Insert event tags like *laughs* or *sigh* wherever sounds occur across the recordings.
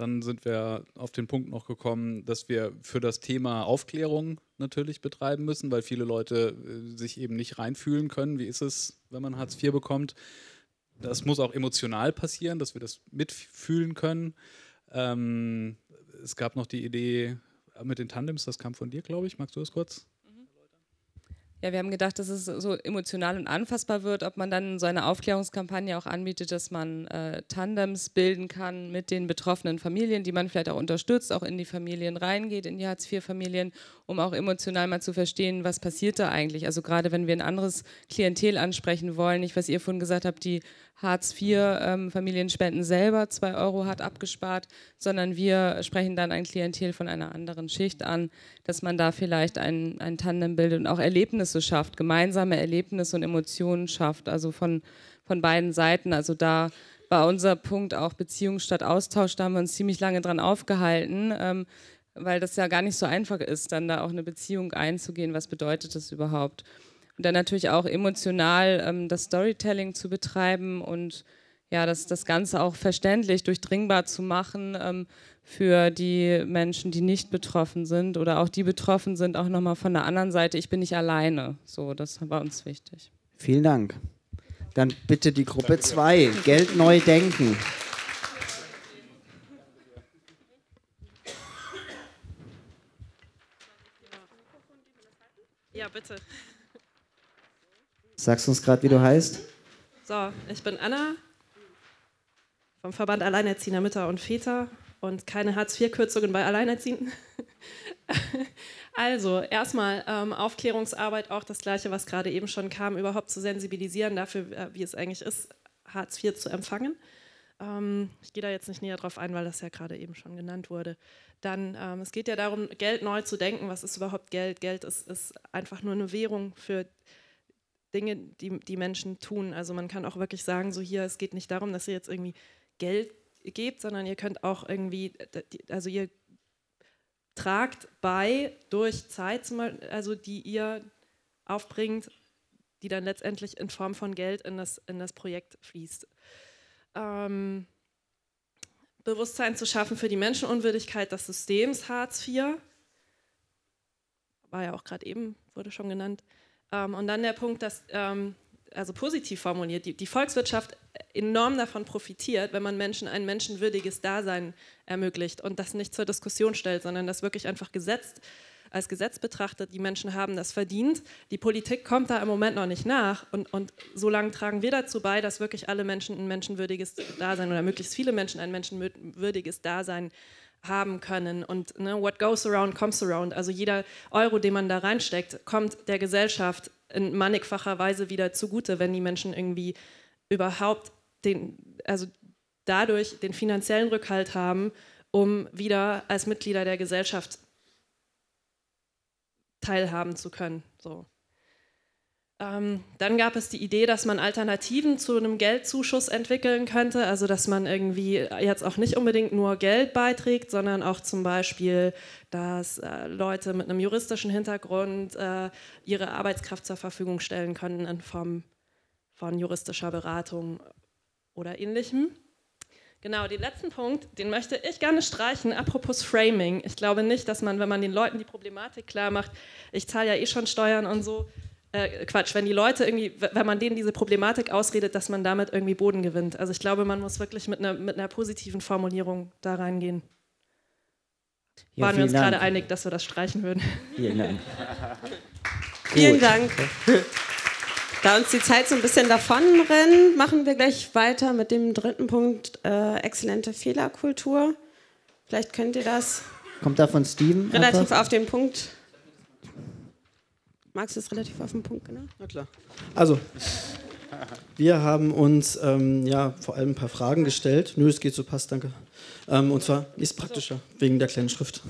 Dann sind wir auf den Punkt noch gekommen, dass wir für das Thema Aufklärung natürlich betreiben müssen, weil viele Leute äh, sich eben nicht reinfühlen können. Wie ist es, wenn man Hartz IV bekommt? Das muss auch emotional passieren, dass wir das mitfühlen können. Ähm, es gab noch die Idee mit den Tandems, das kam von dir, glaube ich. Magst du das kurz? Ja, wir haben gedacht, dass es so emotional und anfassbar wird, ob man dann so eine Aufklärungskampagne auch anbietet, dass man äh, Tandems bilden kann mit den betroffenen Familien, die man vielleicht auch unterstützt, auch in die Familien reingeht, in die Hartz-IV-Familien, um auch emotional mal zu verstehen, was passiert da eigentlich. Also gerade wenn wir ein anderes Klientel ansprechen wollen, nicht was ihr vorhin gesagt habt, die Hartz-IV-Familienspenden ähm, selber zwei Euro hat abgespart, sondern wir sprechen dann ein Klientel von einer anderen Schicht an, dass man da vielleicht ein, ein Tandem bildet und auch Erlebnisse schafft, gemeinsame Erlebnisse und Emotionen schafft, also von, von beiden Seiten. Also da war unser Punkt auch Beziehung statt Austausch, da haben wir uns ziemlich lange dran aufgehalten. Ähm, weil das ja gar nicht so einfach ist, dann da auch eine Beziehung einzugehen. Was bedeutet das überhaupt? Und dann natürlich auch emotional ähm, das Storytelling zu betreiben und ja, das, das Ganze auch verständlich, durchdringbar zu machen ähm, für die Menschen, die nicht betroffen sind oder auch die betroffen sind, auch nochmal von der anderen Seite. Ich bin nicht alleine. So, das war uns wichtig. Vielen Dank. Dann bitte die Gruppe 2, Geld neu denken. Ja, bitte. Sagst du uns gerade, wie du heißt? So, ich bin Anna vom Verband Alleinerziehender Mütter und Väter und keine Hartz-IV-Kürzungen bei Alleinerziehenden. *laughs* also, erstmal ähm, Aufklärungsarbeit, auch das Gleiche, was gerade eben schon kam, überhaupt zu sensibilisieren dafür, äh, wie es eigentlich ist, Hartz IV zu empfangen. Ähm, ich gehe da jetzt nicht näher drauf ein, weil das ja gerade eben schon genannt wurde. Dann, ähm, es geht ja darum, Geld neu zu denken. Was ist überhaupt Geld? Geld ist, ist einfach nur eine Währung für Dinge, die die Menschen tun. Also man kann auch wirklich sagen, so hier, es geht nicht darum, dass ihr jetzt irgendwie Geld gebt, sondern ihr könnt auch irgendwie, also ihr tragt bei durch Zeit, also die ihr aufbringt, die dann letztendlich in Form von Geld in das, in das Projekt fließt. Ähm, Bewusstsein zu schaffen für die Menschenunwürdigkeit des Systems Hartz IV, war ja auch gerade eben, wurde schon genannt, ähm, und dann der Punkt, dass, ähm, also positiv formuliert, die, die, Volkswirtschaft enorm davon profitiert, wenn man Menschen ein menschenwürdiges Dasein ermöglicht und das nicht zur Diskussion stellt, sondern das wirklich einfach gesetzt als Gesetz betrachtet, die Menschen haben das verdient. Die Politik kommt da im Moment noch nicht nach und, und so lange tragen wir dazu bei, dass wirklich alle Menschen ein menschenwürdiges Dasein oder möglichst viele Menschen ein menschenwürdiges Dasein haben können. Und ne, what goes around comes around. Also jeder Euro, den man da reinsteckt, kommt der Gesellschaft in mannigfacher Weise wieder zugute, wenn die Menschen irgendwie überhaupt den, also dadurch den finanziellen Rückhalt haben, um wieder als Mitglieder der Gesellschaft teilhaben zu können. So. Ähm, dann gab es die Idee, dass man Alternativen zu einem Geldzuschuss entwickeln könnte, also dass man irgendwie jetzt auch nicht unbedingt nur Geld beiträgt, sondern auch zum Beispiel, dass äh, Leute mit einem juristischen Hintergrund äh, ihre Arbeitskraft zur Verfügung stellen können in Form von juristischer Beratung oder ähnlichem. Genau, den letzten Punkt, den möchte ich gerne streichen, apropos Framing. Ich glaube nicht, dass man, wenn man den Leuten die Problematik klar macht, ich zahle ja eh schon Steuern und so, äh, Quatsch, wenn die Leute irgendwie, wenn man denen diese Problematik ausredet, dass man damit irgendwie Boden gewinnt. Also ich glaube, man muss wirklich mit einer, mit einer positiven Formulierung da reingehen. Ja, Waren wir uns Dank. gerade einig, dass wir das streichen würden. Vielen Dank. *laughs* vielen Dank. Da uns die Zeit so ein bisschen davon rennt, machen wir gleich weiter mit dem dritten Punkt, äh, exzellente Fehlerkultur. Vielleicht könnt ihr das. Kommt da von Steven? Relativ einfach? auf den Punkt Magst du es relativ auf den Punkt, genau? Na klar. Also, wir haben uns ähm, ja vor allem ein paar Fragen gestellt. Nö, es geht so, passt, danke. Ähm, und zwar ist praktischer, wegen der kleinen Schrift.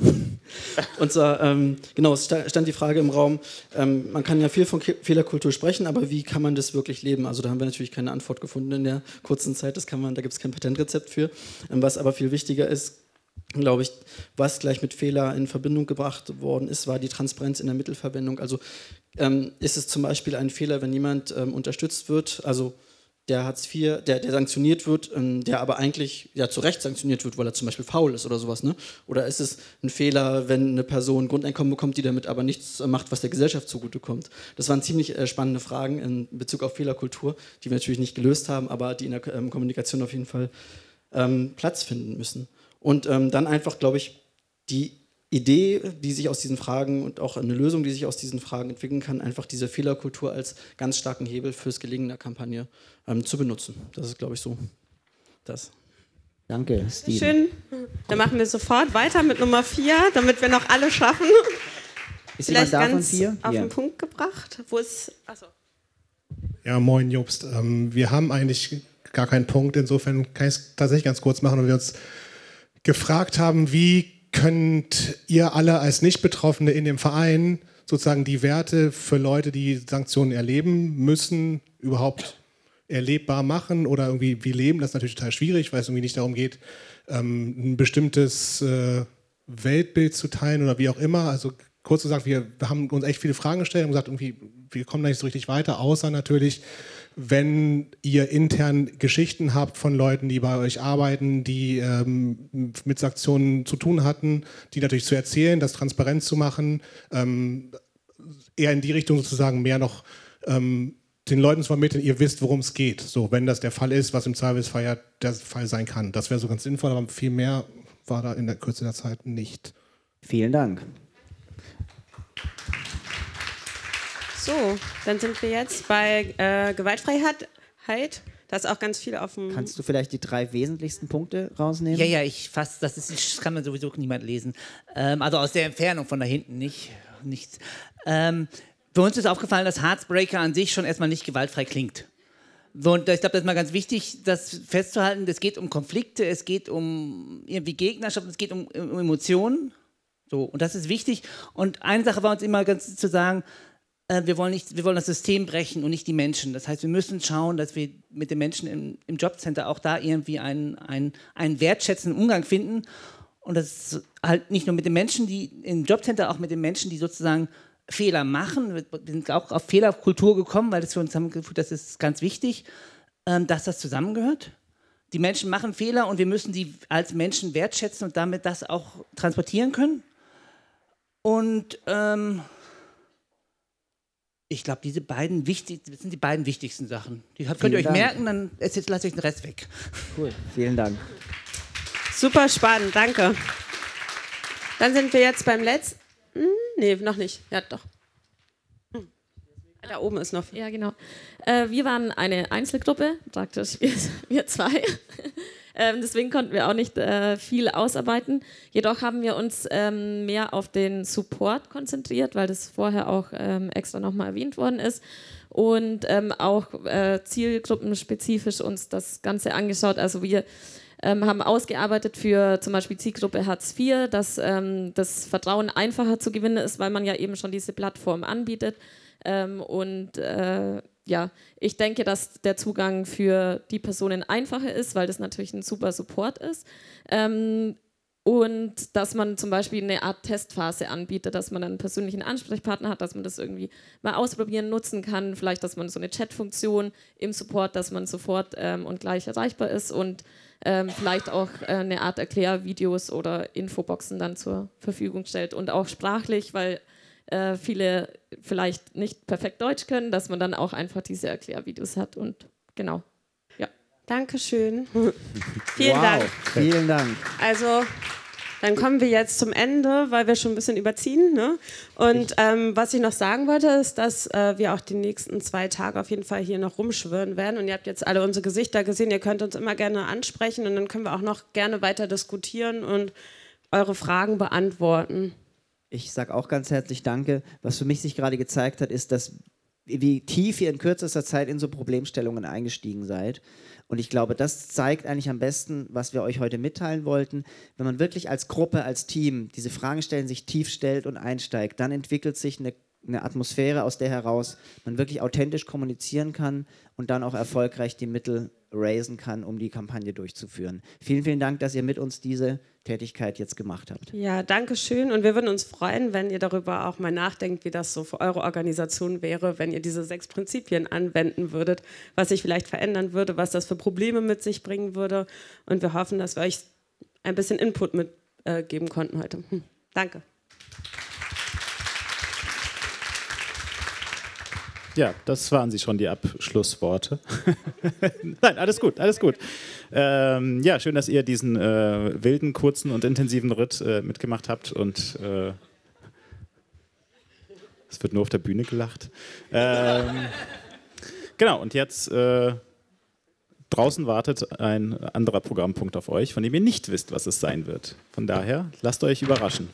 *laughs* und zwar, ähm, genau, es stand die Frage im Raum, ähm, man kann ja viel von Fehlerkultur sprechen, aber wie kann man das wirklich leben? Also da haben wir natürlich keine Antwort gefunden in der kurzen Zeit, das kann man, da gibt es kein Patentrezept für. Ähm, was aber viel wichtiger ist, glaube ich, was gleich mit Fehler in Verbindung gebracht worden ist, war die Transparenz in der Mittelverwendung. Also ähm, ist es zum Beispiel ein Fehler, wenn jemand ähm, unterstützt wird, also der Hartz IV, der, der sanktioniert wird, ähm, der aber eigentlich ja zu Recht sanktioniert wird, weil er zum Beispiel faul ist oder sowas, ne? Oder ist es ein Fehler, wenn eine Person Grundeinkommen bekommt, die damit aber nichts macht, was der Gesellschaft zugutekommt? Das waren ziemlich äh, spannende Fragen in Bezug auf Fehlerkultur, die wir natürlich nicht gelöst haben, aber die in der ähm, Kommunikation auf jeden Fall ähm, Platz finden müssen. Und ähm, dann einfach, glaube ich, die Idee, die sich aus diesen Fragen und auch eine Lösung, die sich aus diesen Fragen entwickeln kann, einfach diese Fehlerkultur als ganz starken Hebel fürs Gelingen der Kampagne ähm, zu benutzen. Das ist, glaube ich, so das. Danke, Steve. Schön. Dann machen wir sofort weiter mit Nummer vier, damit wir noch alle schaffen. Ist Vielleicht jemand da von ganz vier? auf Hier. den Punkt gebracht. Wo ist. Achso. Ja, moin Jobst. Ähm, wir haben eigentlich gar keinen Punkt. Insofern kann ich es tatsächlich ganz kurz machen, weil wir uns gefragt haben, wie könnt ihr alle als Nicht-Betroffene in dem Verein sozusagen die Werte für Leute, die Sanktionen erleben müssen, überhaupt erlebbar machen oder irgendwie wie leben? Das ist natürlich total schwierig, weil es irgendwie nicht darum geht, ähm, ein bestimmtes äh, Weltbild zu teilen oder wie auch immer. Also kurz gesagt, wir haben uns echt viele Fragen gestellt und gesagt, irgendwie, wir kommen da nicht so richtig weiter, außer natürlich, wenn ihr intern Geschichten habt von Leuten, die bei euch arbeiten, die ähm, mit Sanktionen zu tun hatten, die natürlich zu erzählen, das transparent zu machen, ähm, eher in die Richtung sozusagen mehr noch ähm, den Leuten zu vermitteln, ihr wisst, worum es geht. So, wenn das der Fall ist, was im Zweifelsfall ja der Fall sein kann. Das wäre so ganz sinnvoll, aber viel mehr war da in der Kürze der Zeit nicht. Vielen Dank. So, dann sind wir jetzt bei äh, Gewaltfreiheit. Da ist auch ganz viel auf dem. Kannst du vielleicht die drei wesentlichsten Punkte rausnehmen? Ja, ja, ich fasse, das, ist, das kann man sowieso niemand lesen. Ähm, also aus der Entfernung von da hinten nicht, nichts. Ähm, für uns ist aufgefallen, dass Heartsbreaker an sich schon erstmal nicht gewaltfrei klingt. Und ich glaube, das ist mal ganz wichtig, das festzuhalten. Es geht um Konflikte, es geht um irgendwie Gegnerschaft, es geht um, um Emotionen. So, und das ist wichtig. Und eine Sache war uns immer ganz zu sagen, wir, wollen nicht, wir wollen das System brechen und nicht die Menschen. Das heißt, wir müssen schauen, dass wir mit den Menschen im, im Jobcenter auch da irgendwie einen, einen, einen wertschätzenden Umgang finden. Und das ist halt nicht nur mit den Menschen, die im Jobcenter, auch mit den Menschen, die sozusagen Fehler machen. Wir sind auch auf Fehlerkultur gekommen, weil das für uns haben gefühlt, das ist ganz wichtig, ähm, dass das zusammengehört. Die Menschen machen Fehler und wir müssen sie als Menschen wertschätzen und damit das auch transportieren können. Und ähm, ich glaube, diese beiden wichtig, das sind die beiden wichtigsten Sachen. Die könnt ihr euch Dank. merken, dann jetzt lasse ich den Rest weg. Cool, vielen Dank. Super spannend, danke. Dann sind wir jetzt beim letzten. Hm, nee, noch nicht. Ja, doch. Hm. Da oben ist noch. Ja, genau. Äh, wir waren eine Einzelgruppe, praktisch wir, wir zwei. Ähm, deswegen konnten wir auch nicht äh, viel ausarbeiten. Jedoch haben wir uns ähm, mehr auf den Support konzentriert, weil das vorher auch ähm, extra nochmal erwähnt worden ist. Und ähm, auch äh, zielgruppenspezifisch uns das Ganze angeschaut. Also wir ähm, haben ausgearbeitet für zum Beispiel Zielgruppe Hartz IV, dass ähm, das Vertrauen einfacher zu gewinnen ist, weil man ja eben schon diese Plattform anbietet. Und äh, ja, ich denke, dass der Zugang für die Personen einfacher ist, weil das natürlich ein super Support ist. Ähm, und dass man zum Beispiel eine Art Testphase anbietet, dass man einen persönlichen Ansprechpartner hat, dass man das irgendwie mal ausprobieren, nutzen kann. Vielleicht, dass man so eine Chat-Funktion im Support, dass man sofort ähm, und gleich erreichbar ist und ähm, vielleicht auch äh, eine Art Erklärvideos oder Infoboxen dann zur Verfügung stellt und auch sprachlich, weil äh, viele vielleicht nicht perfekt Deutsch können, dass man dann auch einfach diese Erklärvideos hat und genau. Ja. Dankeschön. *laughs* Vielen wow, Dank. Vielen Dank. Also, dann kommen wir jetzt zum Ende, weil wir schon ein bisschen überziehen. Ne? Und ähm, was ich noch sagen wollte, ist, dass äh, wir auch die nächsten zwei Tage auf jeden Fall hier noch rumschwirren werden. Und ihr habt jetzt alle unsere Gesichter gesehen. Ihr könnt uns immer gerne ansprechen und dann können wir auch noch gerne weiter diskutieren und eure Fragen beantworten. Ich sage auch ganz herzlich Danke. Was für mich sich gerade gezeigt hat, ist, dass wie tief ihr in kürzester Zeit in so Problemstellungen eingestiegen seid. Und ich glaube, das zeigt eigentlich am besten, was wir euch heute mitteilen wollten. Wenn man wirklich als Gruppe, als Team diese Fragen stellen, sich tief stellt und einsteigt, dann entwickelt sich eine, eine Atmosphäre, aus der heraus man wirklich authentisch kommunizieren kann und dann auch erfolgreich die Mittel raisen kann, um die Kampagne durchzuführen. Vielen, vielen Dank, dass ihr mit uns diese Tätigkeit jetzt gemacht habt. Ja, danke schön. Und wir würden uns freuen, wenn ihr darüber auch mal nachdenkt, wie das so für eure Organisation wäre, wenn ihr diese sechs Prinzipien anwenden würdet, was sich vielleicht verändern würde, was das für Probleme mit sich bringen würde. Und wir hoffen, dass wir euch ein bisschen Input mitgeben äh, konnten heute. Hm. Danke. Ja, das waren sie schon, die Abschlussworte. *laughs* Nein, alles gut, alles gut. Ähm, ja, schön, dass ihr diesen äh, wilden, kurzen und intensiven Ritt äh, mitgemacht habt und äh, es wird nur auf der Bühne gelacht. Ähm, genau, und jetzt äh, draußen wartet ein anderer Programmpunkt auf euch, von dem ihr nicht wisst, was es sein wird. Von daher, lasst euch überraschen.